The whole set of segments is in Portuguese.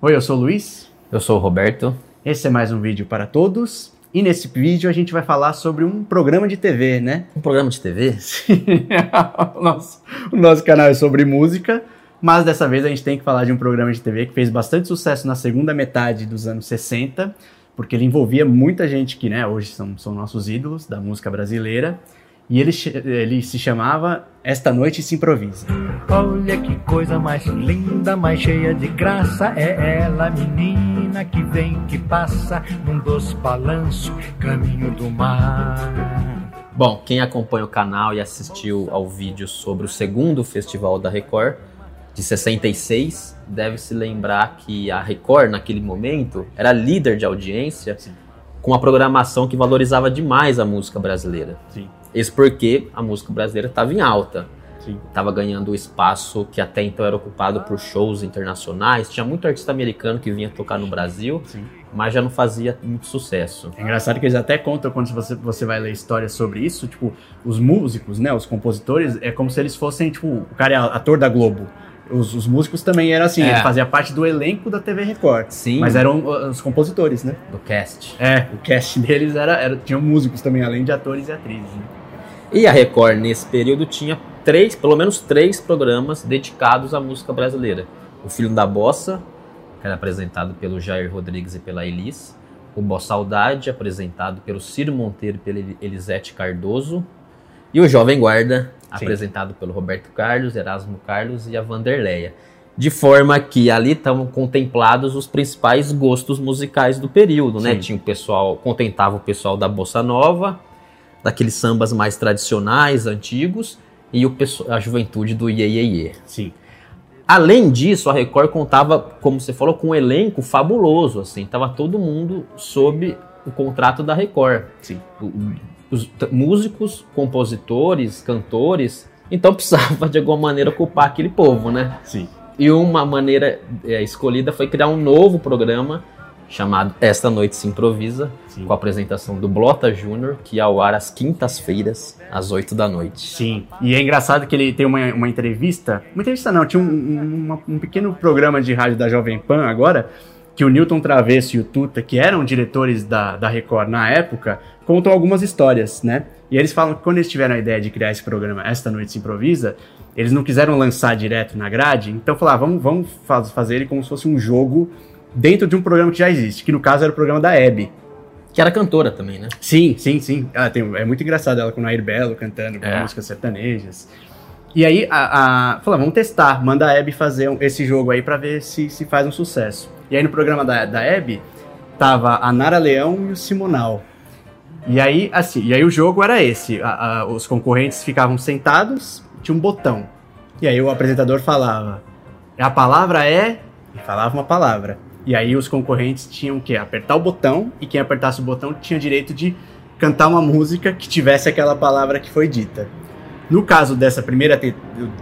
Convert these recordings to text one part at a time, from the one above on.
Oi, eu sou o Luiz. Eu sou o Roberto. Esse é mais um vídeo para todos. E nesse vídeo a gente vai falar sobre um programa de TV, né? Um programa de TV? Sim. o, nosso, o nosso canal é sobre música, mas dessa vez a gente tem que falar de um programa de TV que fez bastante sucesso na segunda metade dos anos 60, porque ele envolvia muita gente que, né, hoje são, são nossos ídolos da música brasileira. E ele, ele se chamava Esta Noite Se Improvisa. Olha que coisa mais linda, mais cheia de graça. É ela, menina, que vem, que passa num doce balanço, caminho do mar. Bom, quem acompanha o canal e assistiu ao vídeo sobre o segundo festival da Record, de 66, deve se lembrar que a Record, naquele momento, era líder de audiência. Sim com uma programação que valorizava demais a música brasileira. Sim. Isso porque a música brasileira estava em alta. Estava ganhando o espaço que até então era ocupado por shows internacionais. Tinha muito artista americano que vinha tocar no Brasil, Sim. mas já não fazia muito sucesso. É engraçado que eles até contam quando você, você vai ler histórias sobre isso, tipo, os músicos, né, os compositores, é como se eles fossem, tipo, o cara é ator da Globo. Os, os, músicos também eram assim, é. eles faziam parte do elenco da TV Record. Sim. Mas eram os compositores, né? Do cast. É, o cast deles era, era tinham músicos também, além de atores e atrizes. Né? E a Record, nesse período, tinha três, pelo menos três programas dedicados à música brasileira. O Filho da Bossa, que era apresentado pelo Jair Rodrigues e pela Elis. O Bossa Saudade, apresentado pelo Ciro Monteiro e pela Elisete Cardoso. E o Jovem Guarda, Sim. apresentado pelo Roberto Carlos, Erasmo Carlos e a Vanderleia. De forma que ali estavam contemplados os principais gostos musicais do período, né? Tinha o pessoal, contentava o pessoal da Bossa Nova, daqueles sambas mais tradicionais, antigos, e o a juventude do Iê, Iê, Iê. Sim. Além disso, a Record contava, como você falou, com um elenco fabuloso, assim, tava todo mundo sob o contrato da Record. Sim. Os músicos, compositores, cantores, então precisava de alguma maneira ocupar aquele povo, né? Sim. E uma maneira é, escolhida foi criar um novo programa chamado Esta Noite Se Improvisa, Sim. com a apresentação do Blota Júnior, que é ao ar às quintas-feiras, às 8 da noite. Sim, e é engraçado que ele tem uma, uma entrevista, uma entrevista não, tinha um, um, um pequeno programa de rádio da Jovem Pan agora, que o Newton Travesso e o Tuta, que eram diretores da, da Record na época, contam algumas histórias, né? E eles falam que quando eles tiveram a ideia de criar esse programa Esta Noite Se Improvisa, eles não quiseram lançar direto na grade, então falaram, ah, vamos, vamos fazer ele como se fosse um jogo dentro de um programa que já existe, que no caso era o programa da Abby. Que era cantora também, né? Sim, sim, sim. Ela tem, é muito engraçado ela com o Nair Belo cantando é. músicas sertanejas. E aí, a, a, falou, vamos testar, manda a Abby fazer um, esse jogo aí para ver se, se faz um sucesso. E aí no programa da, da Abby, tava a Nara Leão e o Simonal. E aí, assim, e aí o jogo era esse, a, a, os concorrentes ficavam sentados, tinha um botão. E aí o apresentador falava, a palavra é... E falava uma palavra. E aí os concorrentes tinham que apertar o botão e quem apertasse o botão tinha direito de cantar uma música que tivesse aquela palavra que foi dita. No caso dessa primeira te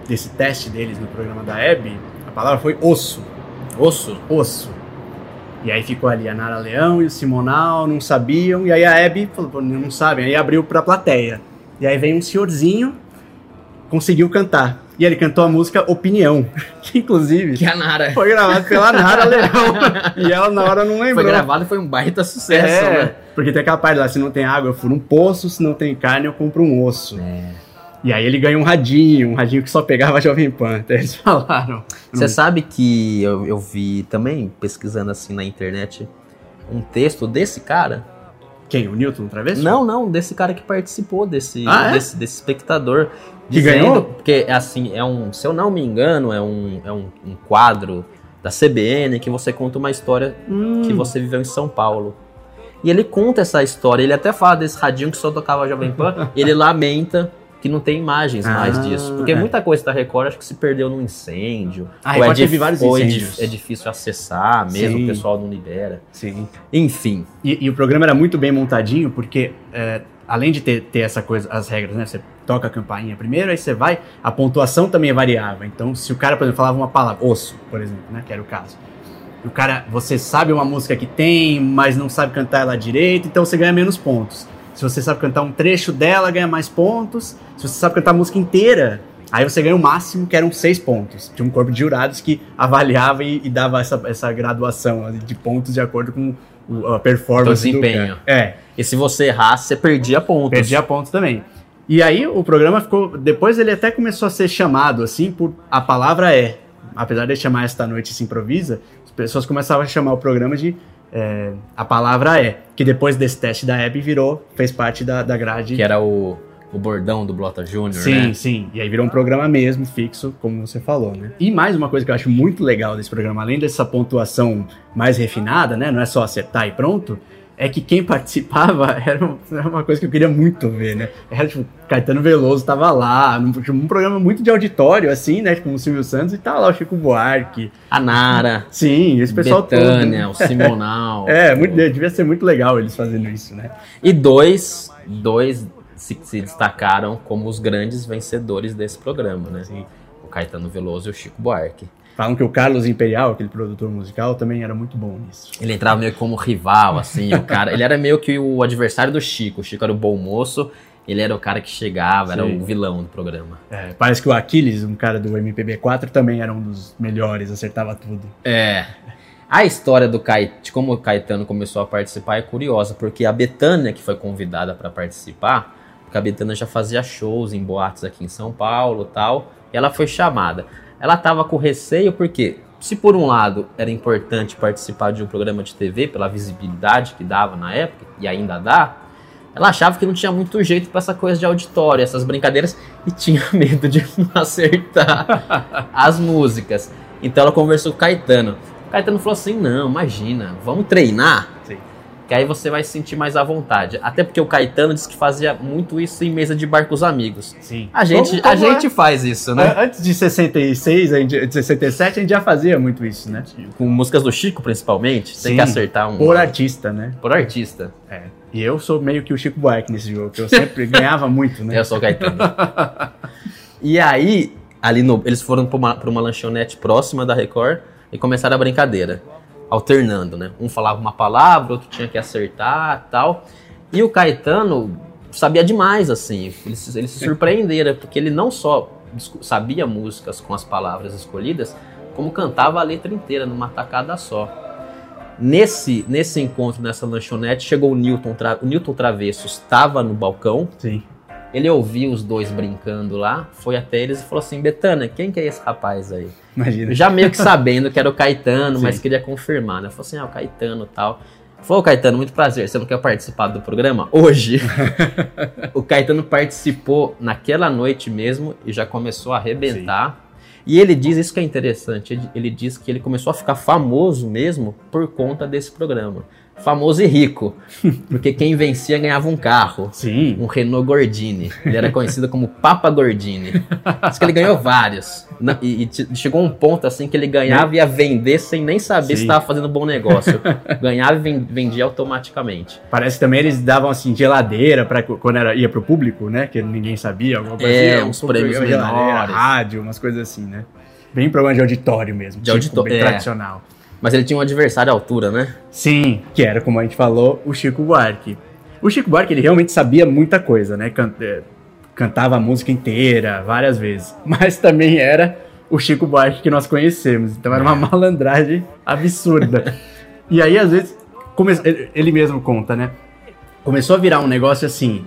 desse teste deles no programa da Abby, a palavra foi osso. Osso? Osso. E aí ficou ali a Nara Leão e o Simonal, não sabiam, e aí a Abby falou, não sabem, aí abriu pra plateia. E aí vem um senhorzinho, conseguiu cantar. E ele cantou a música Opinião, que inclusive. Que a Nara. Foi gravado pela Nara Leão. e ela na hora não lembrou. Foi gravado e foi um baita sucesso, é, né? Porque tem aquela parte lá: se não tem água, eu furo um poço, se não tem carne, eu compro um osso. É. E aí ele ganhou um radinho, um radinho que só pegava a Jovem Pan. Até eles falaram. Você sabe que eu, eu vi também, pesquisando assim na internet, um texto desse cara. Quem? O Newton Travesso? Não, não, desse cara que participou, desse, ah, é? desse, desse espectador. Que dizendo, ganhou? Porque, assim, é um, se eu não me engano, é um, é um, um quadro da CBN que você conta uma história hum. que você viveu em São Paulo. E ele conta essa história, ele até fala desse radinho que só tocava Jovem Pan, ele lamenta que não tem imagens ah, mais disso. Porque é. muita coisa da Record acho que se perdeu num incêndio. A Record é teve vários incêndios. É, é difícil acessar, mesmo Sim. o pessoal não libera. Sim. Enfim. E, e o programa era muito bem montadinho, porque é, além de ter, ter essa coisa, as regras, né? Você toca a campainha primeiro, aí você vai, a pontuação também variava. Então, se o cara, por exemplo, falava uma palavra, osso, por exemplo, né? Que era o caso. O cara, você sabe uma música que tem, mas não sabe cantar ela direito, então você ganha menos pontos. Se você sabe cantar um trecho dela, ganha mais pontos. Se você sabe cantar a música inteira, Aí você ganha o máximo, que eram seis pontos. Tinha um corpo de jurados que avaliava e, e dava essa, essa graduação de pontos de acordo com o, a performance o desempenho. do. É. E se você errasse, você perdia pontos. Perdia pontos também. E aí o programa ficou. Depois ele até começou a ser chamado assim por a palavra é. Apesar de chamar esta noite se improvisa, as pessoas começavam a chamar o programa de é, a palavra é. Que depois desse teste da Hebe virou, fez parte da, da grade. Que era o, o bordão do Blota Júnior, Sim, né? sim. E aí virou um programa mesmo, fixo, como você falou, né? E mais uma coisa que eu acho muito legal desse programa, além dessa pontuação mais refinada, né? Não é só acertar e pronto é que quem participava era uma coisa que eu queria muito ver, né? Era tipo, Caetano Veloso tava lá, num, tipo, um programa muito de auditório, assim, né? Tipo, o Silvio Santos e tava lá o Chico Buarque. A Nara. Sim, esse pessoal Betânia, todo. o Simonal. é, muito, devia ser muito legal eles fazendo isso, né? E dois, dois se, se destacaram como os grandes vencedores desse programa, né? Sim. O Caetano Veloso e o Chico Buarque. Falam que o Carlos Imperial, aquele produtor musical, também era muito bom nisso. Ele entrava meio como rival, assim, o cara. Ele era meio que o adversário do Chico. O Chico era o bom moço, ele era o cara que chegava, Sim. era o vilão do programa. É, parece que o Aquiles, um cara do MPB4, também era um dos melhores, acertava tudo. É. A história do Caetano, de como o Caetano começou a participar é curiosa, porque a Betânia, que foi convidada para participar, porque a Betânia já fazia shows em boates aqui em São Paulo tal, e ela foi chamada ela estava com receio porque, se por um lado era importante participar de um programa de TV pela visibilidade que dava na época e ainda dá, ela achava que não tinha muito jeito para essa coisa de auditório, essas brincadeiras e tinha medo de não acertar as músicas. Então ela conversou com o Caetano. O Caetano falou assim: "Não, imagina, vamos treinar". Que aí você vai se sentir mais à vontade. Até porque o Caetano disse que fazia muito isso em mesa de bar com os amigos. Sim. A gente, como, como a gente faz isso, né? Antes de 66, de 67, a gente já fazia muito isso, né? Com músicas do Chico, principalmente, Sim, tem que acertar um. Por artista, né? Por artista. É. E eu sou meio que o Chico Buarque nesse jogo, que eu sempre ganhava muito, né? Eu sou o Caetano. e aí, ali no, eles foram para uma, uma lanchonete próxima da Record e começaram a brincadeira alternando, né? Um falava uma palavra, outro tinha que acertar tal. E o Caetano sabia demais, assim. Eles, eles se surpreenderam, porque ele não só sabia músicas com as palavras escolhidas, como cantava a letra inteira numa tacada só. Nesse, nesse encontro, nessa lanchonete, chegou o Newton, o Newton Travesso, estava no balcão. Sim. Ele ouviu os dois brincando lá, foi até eles e falou assim: Betânia, quem que é esse rapaz aí? Imagina. Já meio que sabendo que era o Caetano, Sim. mas queria confirmar, né? Falou assim: ah, o Caetano e tal. Falou, Caetano, muito prazer. Você não quer participar do programa? Hoje. o Caetano participou naquela noite mesmo e já começou a arrebentar. Sim. E ele diz, isso que é interessante, ele, ele diz que ele começou a ficar famoso mesmo por conta desse programa famoso e rico. Porque quem vencia ganhava um carro. Sim. Um Renault Gordini. Ele era conhecido como Papa Gordini. Diz que ele ganhou vários. E, e chegou um ponto assim que ele ganhava e ia vender sem nem saber Sim. se estava fazendo um bom negócio. ganhava e vendia automaticamente. Parece que também eles davam assim geladeira para quando era, ia pro público, né? Que ninguém sabia. Alguma coisa é, assim, uns um prêmios menores. Rádio, umas coisas assim, né? Bem programa de auditório mesmo. De tipo, auditório. Bem é. tradicional. Mas ele tinha um adversário à altura, né? Sim, que era, como a gente falou, o Chico Buarque. O Chico Buarque, ele realmente sabia muita coisa, né? É, cantava a música inteira, várias vezes. Mas também era o Chico Buarque que nós conhecemos. Então era uma é. malandragem absurda. e aí, às vezes, ele mesmo conta, né? Começou a virar um negócio assim.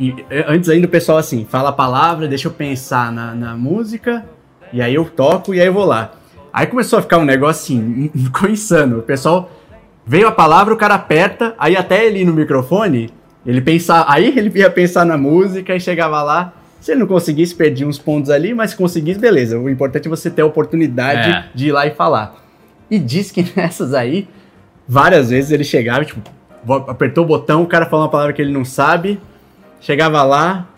E antes ainda o pessoal assim, fala a palavra, deixa eu pensar na, na música, e aí eu toco e aí eu vou lá. Aí começou a ficar um negócio assim, ficou insano. O pessoal veio a palavra, o cara aperta, aí até ele ir no microfone, ele pensar, aí ele ia pensar na música e chegava lá. Se ele não conseguisse, perdia uns pontos ali, mas se conseguisse, beleza. O importante é você ter a oportunidade é. de ir lá e falar. E diz que nessas aí, várias vezes ele chegava, tipo, apertou o botão, o cara falou uma palavra que ele não sabe, chegava lá,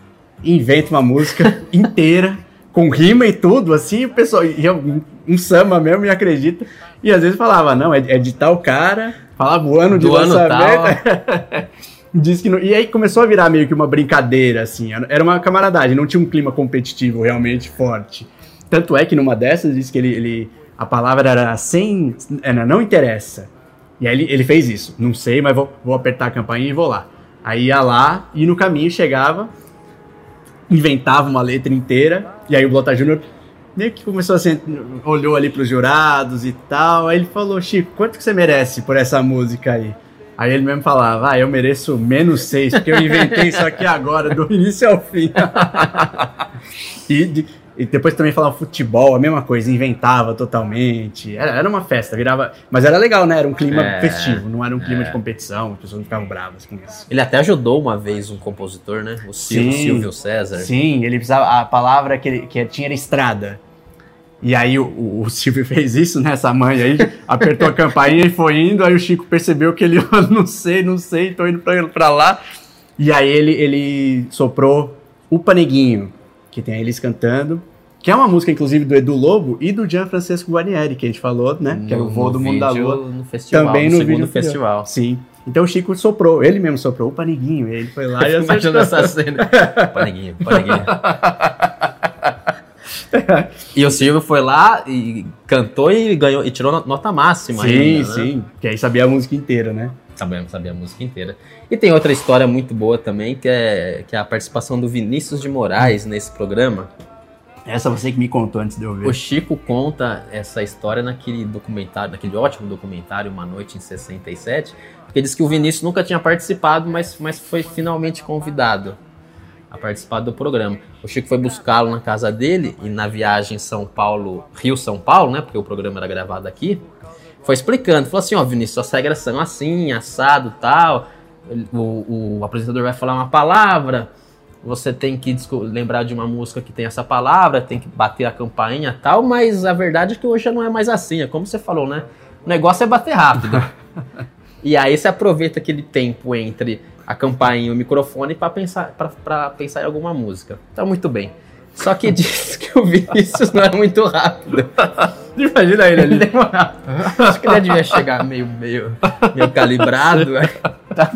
inventa uma música inteira com rima e tudo, assim, o pessoal ia um, um samba mesmo e acredita. E às vezes falava, não, é, é de tal cara, falava o ano de lançamento. Diz que não, e aí começou a virar meio que uma brincadeira, assim, era uma camaradagem, não tinha um clima competitivo realmente forte. Tanto é que numa dessas diz que ele, ele a palavra era sem, era não interessa. E aí ele, ele fez isso, não sei, mas vou, vou apertar a campainha e vou lá. Aí ia lá e no caminho chegava, inventava uma letra inteira E aí o Blota Júnior meio que começou assim, olhou ali pros jurados e tal. Aí ele falou, Chico, quanto que você merece por essa música aí? Aí ele mesmo falava, ah, eu mereço menos seis, porque eu inventei isso aqui agora, do início ao fim. e, de, e depois também falava futebol, a mesma coisa, inventava totalmente. Era, era uma festa, virava. Mas era legal, né? Era um clima É, festivo, não era um clima é. de competição, as pessoas não ficavam bravas com isso. Ele até ajudou uma vez um compositor, né? O Sil- Sim. Silvio César. Sim, ele precisava. A palavra que, ele, que tinha era estrada. E aí o, o, o Silvio fez isso nessa mãe aí, apertou a campainha e foi indo, aí o Chico percebeu que ele, não sei, não sei, tô indo pra, pra lá. E aí ele, ele soprou o Paneguinho, que tem a Elis cantando, que é uma música, inclusive, do Edu Lobo e do Gianfrancesco Guarnieri, que a gente falou, né? que era o No- voo no do mundo da lua. No festival, Também no, no segundo vídeo festival. Sim. Então o Chico soprou, ele mesmo soprou o Paneguinho, e ele foi lá e Imagina acertou. essa cena. Paneguinho, paneguinho. e o Silvio foi lá e cantou e ganhou e tirou nota máxima Sim, ainda, né? sim. Que aí sabia a música inteira, né? Sabia, sabia a música inteira. E tem outra história muito boa também, que é, que é a participação do Vinícius de Moraes nesse programa. Essa você que me contou antes de eu ver. O Chico conta essa história naquele documentário, naquele ótimo documentário Uma Noite em 67, porque diz que o Vinícius nunca tinha participado, mas, mas foi finalmente convidado a participar do programa. O Chico foi buscá-lo na casa dele e na viagem São Paulo, Rio-São Paulo, né, porque o programa era gravado aqui, foi explicando, falou assim, ó, Vinícius, as regras são assim, assado, tal, o, o apresentador vai falar uma palavra, você tem que lembrar de uma música que tem essa palavra, tem que bater a campainha e tal, mas a verdade é que hoje já não é mais assim, é como você falou, né? O negócio é bater rápido. e aí você aproveita aquele tempo entre a campainha e o microfone para pensar, pra- pra pensar em alguma música. Então, muito bem. Só que diz que o Vinícius não é muito rápido. Imagina ele ali. demorava. Acho que ele devia chegar meio, meio, meio calibrado. né? Tá.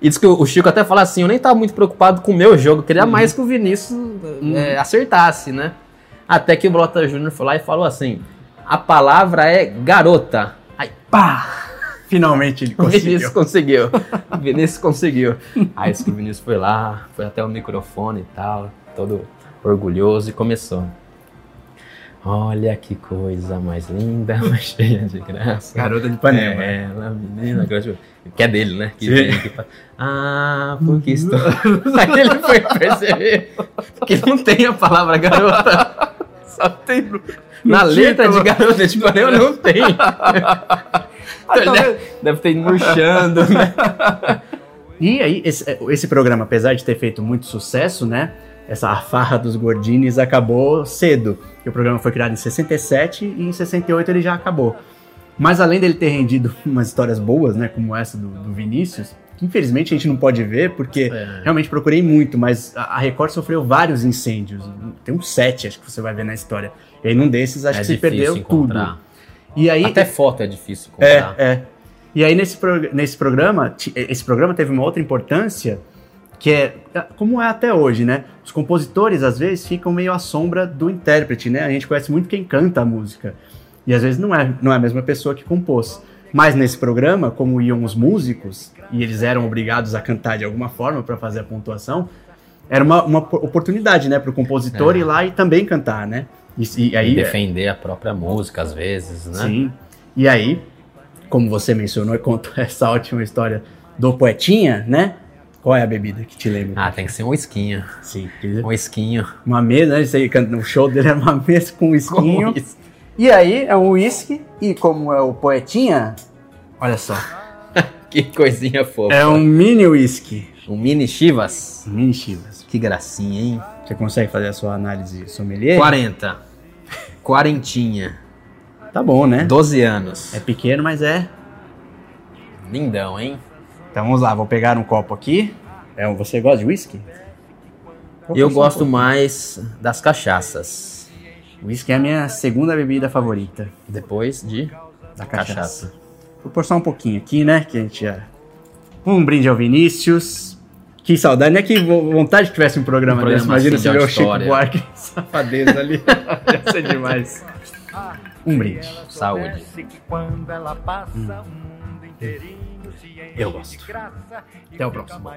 E diz que o Chico até fala assim: eu nem tava muito preocupado com o meu jogo, eu queria mais que o Vinícius é, acertasse, né? Até que o Brota Júnior foi lá e falou assim: a palavra é garota. Aí, pá! Finalmente ele O Vinícius conseguiu. conseguiu. O Vinícius conseguiu. Aí que o Vinícius foi lá, foi até o microfone e tal, todo orgulhoso e começou. Olha que coisa mais linda, mais cheia de graça. Garota de Ipanema. É, ela, menina, de- que é dele, né? Que vem, que ah, porque estou. Aí ele foi perceber que não tem a palavra garota. Só tem no, Na no letra de garota de Ipanema não tem. Então ele talvez- deve, deve ter ido murchando, né? E aí, esse, esse programa, apesar de ter feito muito sucesso, né? Essa farra dos Gordines acabou cedo. O programa foi criado em 67 e em 68 ele já acabou. Mas além dele ter rendido umas histórias boas, né? Como essa do, do Vinícius, que infelizmente a gente não pode ver, porque É. realmente procurei muito, mas a, a Record sofreu vários incêndios. Tem uns sete, acho que você vai ver na história. E aí num desses, acho É que se perdeu encontrar. tudo. E aí, Até foto é difícil é, encontrar. é. E aí nesse, prog- nesse programa, esse programa teve uma outra importância, que é, como é até hoje, né? Os compositores, às vezes, ficam meio à sombra do intérprete, né? A gente conhece muito quem canta a música. E às vezes não é, não é a mesma pessoa que compôs. Mas nesse programa, como iam os músicos, e eles eram obrigados a cantar de alguma forma para fazer a pontuação, era uma, uma po- oportunidade, né, para o compositor É. ir lá e também cantar, né? E, e aí, E defender a própria música, às vezes, né? Sim. E aí, como você mencionou e contou essa ótima história do poetinha, né? Qual é a bebida que te lembra? Ah, tem que ser um esquinho. sim. Um esquinho. Uma mesa, né? Isso aí, o show dele era uma mesa com um esquinho. Com. E aí, é um uísque. E como é o poetinha, olha só. Que coisinha fofa. É um mini uísque. Um mini Chivas. Mini chivas. Que gracinha, hein? Você consegue fazer a sua análise sommelier? 40. Quarentinha. Tá bom, né? 12 anos. É pequeno, mas é. Lindão, hein? Então vamos lá, vou pegar um copo aqui. É, um- você gosta de uísque? Eu gosto mais das cachaças. Whisky é a minha segunda bebida favorita Depois de da cachaça. cachaça. Vou pôr só um pouquinho aqui, né? Que a gente já. Um brinde ao Vinícius. Que saudade, né? Que vo- vontade que tivesse um programa, Um programa desse. Imagina assim de ver o Chico. Buarque safadeza ali. Ia ser demais. Um brinde. Saúde. Parece Eu gosto. Até o próximo.